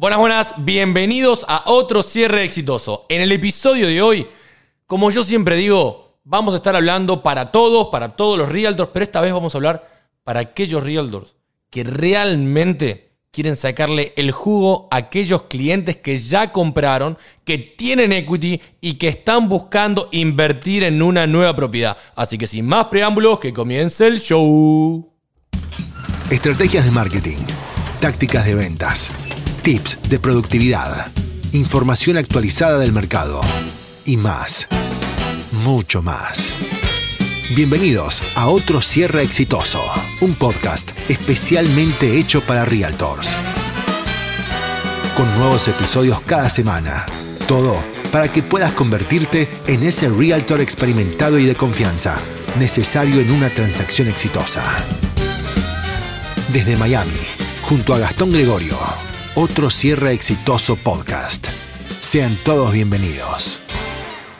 Buenas, buenas, bienvenidos a otro cierre exitoso. En el episodio de hoy, como yo siempre digo, vamos a estar hablando para todos, para todos los realtors, pero esta vez vamos a hablar para aquellos realtors que realmente quieren sacarle el jugo a aquellos clientes que ya compraron, que tienen equity y que están buscando invertir en una nueva propiedad. Así que sin más preámbulos, que comience el show. Estrategias de marketing, tácticas de ventas, tips de productividad, información actualizada del mercado y más. Mucho más. Bienvenidos a otro cierre exitoso, un podcast especialmente hecho para realtors. Con nuevos episodios cada semana. Todo para que puedas convertirte en ese realtor experimentado y de confianza, necesario en una transacción exitosa. Desde Miami, junto a Gastón Gregorio, otro cierre exitoso podcast. Sean todos bienvenidos.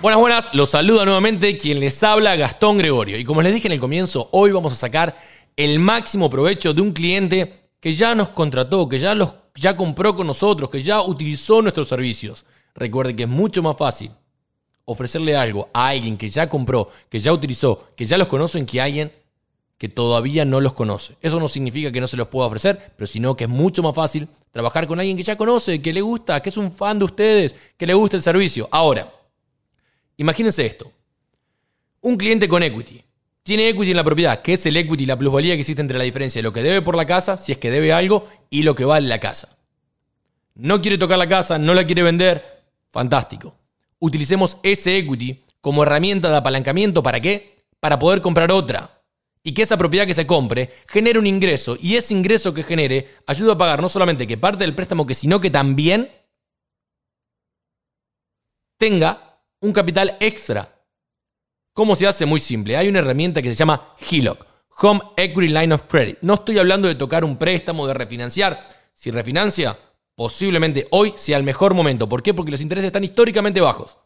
Buenas, buenas, los saluda nuevamente quien les habla, Gastón Gregorio. Y como les dije en el comienzo, hoy vamos a sacar el máximo provecho de un cliente que ya nos contrató, que ya, los, ya compró con nosotros, que ya utilizó nuestros servicios. Recuerde que es mucho más fácil ofrecerle algo a alguien que ya compró, que ya utilizó, que ya los conocen, que alguien que todavía no los conoce. Eso no significa que no se los pueda ofrecer, pero sino que es mucho más fácil trabajar con alguien que ya conoce, que le gusta, que es un fan de ustedes, que le gusta el servicio. Ahora, Imagínense esto. Un cliente con equity. Tiene equity en la propiedad, que es el equity, la plusvalía que existe entre la diferencia de lo que debe por la casa, si es que debe algo, y lo que vale la casa. No quiere tocar la casa, no la quiere vender. Fantástico. Utilicemos ese equity como herramienta de apalancamiento para qué? Para poder comprar otra. Y que esa propiedad que se compre genere un ingreso y ese ingreso que genere ayuda a pagar no solamente que parte del préstamo, que sino que también tenga un capital extra. ¿Cómo se hace? Muy simple. Hay una herramienta que se llama HELOC, Home Equity Line of Credit. No estoy hablando de tocar un préstamo, de refinanciar. Si refinancia, posiblemente hoy sea el mejor momento. ¿Por qué? Porque los intereses están históricamente bajos.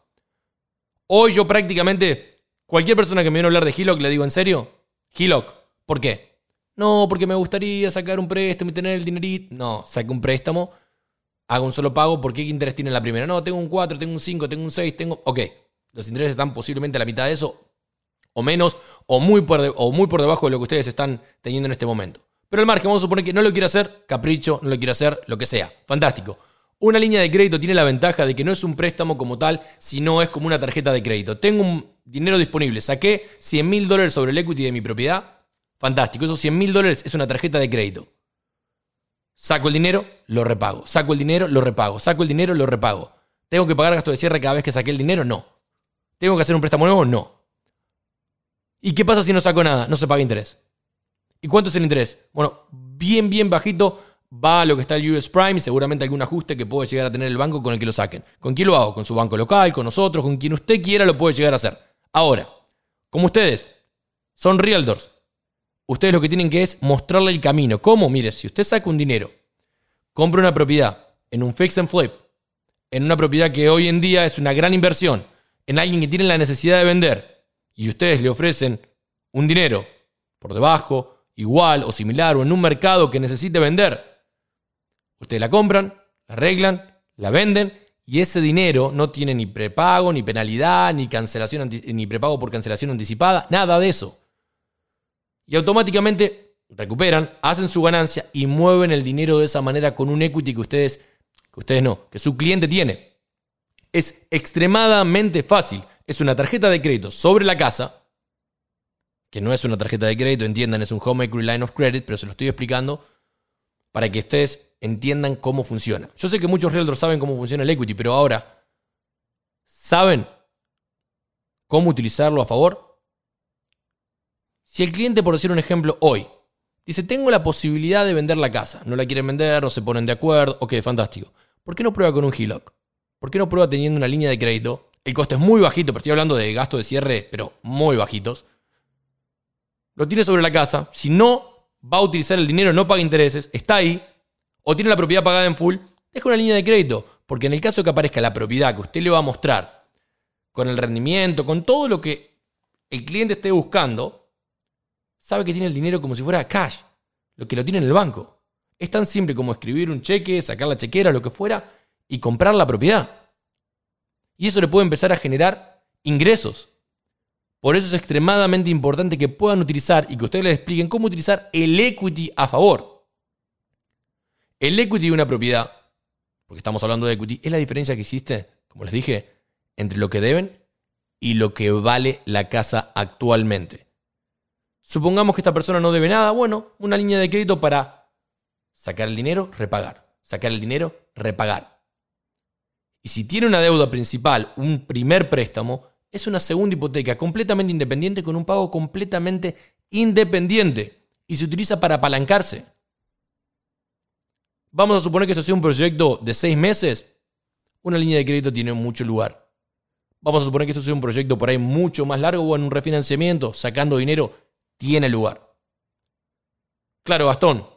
Hoy yo prácticamente, cualquier persona que me viene a hablar de HELOC, le digo, ¿en serio? HELOC. ¿Por qué? No, porque me gustaría sacar un préstamo y tener el dinerito. No, saque un préstamo hago un solo pago, ¿por qué interés tiene la primera? No, tengo un 4, tengo un 5, tengo un 6, tengo... Ok, los intereses están posiblemente a la mitad de eso, o menos, o muy, por o muy por debajo de lo que ustedes están teniendo en este momento. Pero el margen, vamos a suponer que no lo quiero hacer, capricho, no lo quiero hacer, lo que sea. Fantástico. Una línea de crédito tiene la ventaja de que no es un préstamo como tal, sino es como una tarjeta de crédito. Tengo un dinero disponible, saqué 100 mil dólares sobre el equity de mi propiedad. Fantástico, esos 100 mil dólares es una tarjeta de crédito. Saco el dinero, lo repago. Saco el dinero, lo repago. Saco el dinero, lo repago. ¿Tengo que pagar gasto de cierre cada vez que saqué el dinero? No. ¿Tengo que hacer un préstamo nuevo? No. ¿Y qué pasa si no saco nada? No se paga interés. ¿Y cuánto es el interés? Bueno, bien, bien bajito va a lo que está el US Prime y seguramente algún ajuste que puede llegar a tener el banco con el que lo saquen. ¿Con quién lo hago? Con su banco local, con nosotros, con quien usted quiera lo puede llegar a hacer. Ahora, como ustedes son realtors, ustedes lo que tienen que es mostrarle el camino. ¿Cómo? Mire, si usted saca un dinero, compra una propiedad en un fix and flip, en una propiedad que hoy en día es una gran inversión, en alguien que tiene la necesidad de vender, y ustedes le ofrecen un dinero por debajo, igual o similar, o en un mercado que necesite vender, ustedes la compran, la arreglan, la venden, y ese dinero no tiene ni prepago, ni penalidad, ni cancelación, ni prepago por cancelación anticipada, nada de eso y automáticamente recuperan, hacen su ganancia y mueven el dinero de esa manera con un equity que ustedes, que ustedes no, que su cliente tiene. Es extremadamente fácil. Es una tarjeta de crédito sobre la casa, que no es una tarjeta de crédito, entiendan, es un Home Equity Line of Credit, pero se lo estoy explicando para que ustedes entiendan cómo funciona. Yo sé que muchos realtors saben cómo funciona el equity, pero ahora, ¿saben cómo utilizarlo a favor? Si el cliente, por decir un ejemplo, hoy dice, tengo la posibilidad de vender la casa, no la quieren vender, no se ponen de acuerdo, ok, fantástico. ¿Por qué no prueba con un HELOC? ¿Por qué no prueba teniendo una línea de crédito? El coste es muy bajito, pero estoy hablando de gasto de cierre, pero muy bajitos. Lo tiene sobre la casa, si no va a utilizar el dinero, no paga intereses, está ahí, o tiene la propiedad pagada en full, deja una línea de crédito, porque en el caso que aparezca la propiedad que usted le va a mostrar, con el rendimiento, con todo lo que el cliente esté buscando, sabe que tiene el dinero como si fuera cash, lo que lo tiene en el banco. Es tan simple como escribir un cheque, sacar la chequera, lo que fuera, y comprar la propiedad. Y eso le puede empezar a generar ingresos. Por eso es extremadamente importante que puedan utilizar y que ustedes les expliquen cómo utilizar el equity a favor. El equity de una propiedad, porque estamos hablando de equity, es la diferencia que existe, como les dije, entre lo que deben y lo que vale la casa actualmente. Supongamos que esta persona no debe nada, bueno, una línea de crédito para sacar el dinero, repagar, sacar el dinero, repagar. Y si tiene una deuda principal, un primer préstamo, es una segunda hipoteca completamente independiente con un pago completamente independiente y se utiliza para apalancarse. Vamos a suponer que esto sea un proyecto de seis meses, una línea de crédito tiene mucho lugar. Vamos a suponer que esto sea un proyecto por ahí mucho más largo o en un refinanciamiento, sacando dinero, tiene lugar. Claro, Gastón,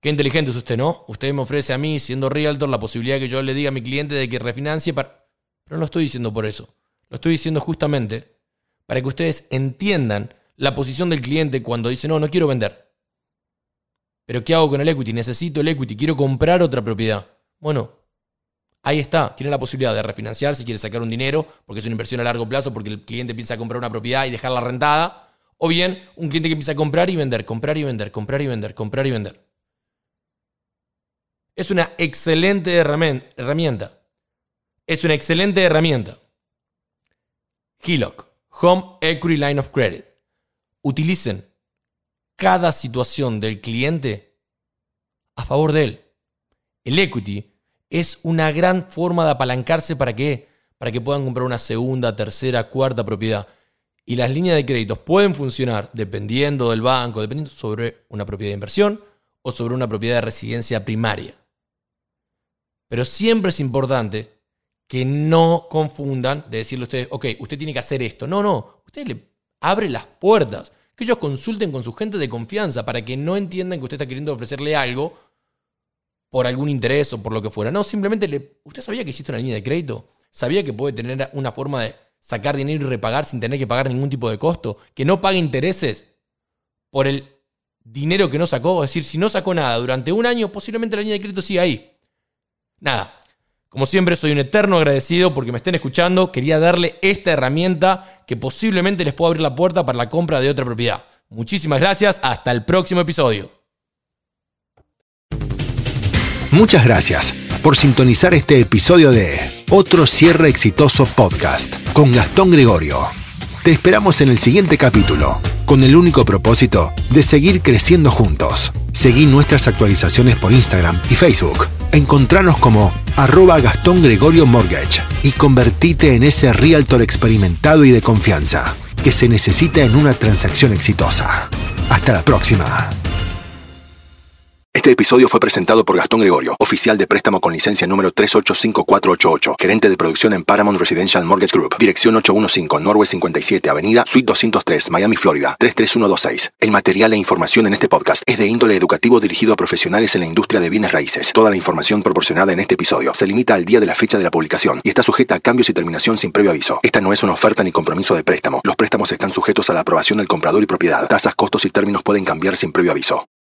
qué inteligente es usted, ¿no? Usted me ofrece a mí, siendo realtor, la posibilidad que yo le diga a mi cliente de que refinancie para... Pero no lo estoy diciendo por eso. Lo estoy diciendo justamente para que ustedes entiendan la posición del cliente cuando dice, no, no quiero vender. Pero ¿qué hago con el equity? Necesito el equity, quiero comprar otra propiedad. Bueno, ahí está, tiene la posibilidad de refinanciar si quiere sacar un dinero, porque es una inversión a largo plazo, porque el cliente piensa comprar una propiedad y dejarla rentada. O bien un cliente que empieza a comprar y vender, comprar y vender, comprar y vender, comprar y vender. Es una excelente herramienta. Es una excelente herramienta. HELOC, Home Equity Line of Credit. Utilicen cada situación del cliente a favor de él. El equity es una gran forma de apalancarse para que para que puedan comprar una segunda, tercera, cuarta propiedad. Y las líneas de créditos pueden funcionar dependiendo del banco, dependiendo sobre una propiedad de inversión o sobre una propiedad de residencia primaria. Pero siempre es importante que no confundan de decirle a ustedes, ok, usted tiene que hacer esto. No, no, usted le abre las puertas. Que ellos consulten con su gente de confianza para que no entiendan que usted está queriendo ofrecerle algo por algún interés o por lo que fuera. No, simplemente le... ¿Usted sabía que existe una línea de crédito? ¿Sabía que puede tener una forma de sacar dinero y repagar sin tener que pagar ningún tipo de costo? Que no pague intereses por el dinero que no sacó. Es decir, si no sacó nada durante un año, posiblemente la línea de crédito siga ahí. Nada, como siempre, soy un eterno agradecido porque me estén escuchando. Quería darle esta herramienta que posiblemente les pueda abrir la puerta para la compra de otra propiedad. Muchísimas gracias. Hasta el próximo episodio. Muchas gracias por sintonizar este episodio de Otro Cierre Exitoso Podcast con Gastón Gregorio. Te esperamos en el siguiente capítulo con el único propósito de seguir creciendo juntos. Seguí nuestras actualizaciones por Instagram y Facebook. Encontranos como arroba Gastón Gregorio Mortgage y convertite en ese realtor experimentado y de confianza que se necesita en una transacción exitosa. Hasta la próxima. Este episodio fue presentado por Gastón Gregorio, oficial de préstamo con licencia número 385488, gerente de producción en Paramount Residential Mortgage Group, dirección 815 Norwest 57, Avenida Suite 203, Miami, Florida 33126. El material e información en este podcast es de índole educativo dirigido a profesionales en la industria de bienes raíces. Toda la información proporcionada en este episodio se limita al día de la fecha de la publicación y está sujeta a cambios y terminación sin previo aviso. Esta no es una oferta ni compromiso de préstamo. Los préstamos están sujetos a la aprobación del comprador y propiedad. Tasas, costos y términos pueden cambiar sin previo aviso.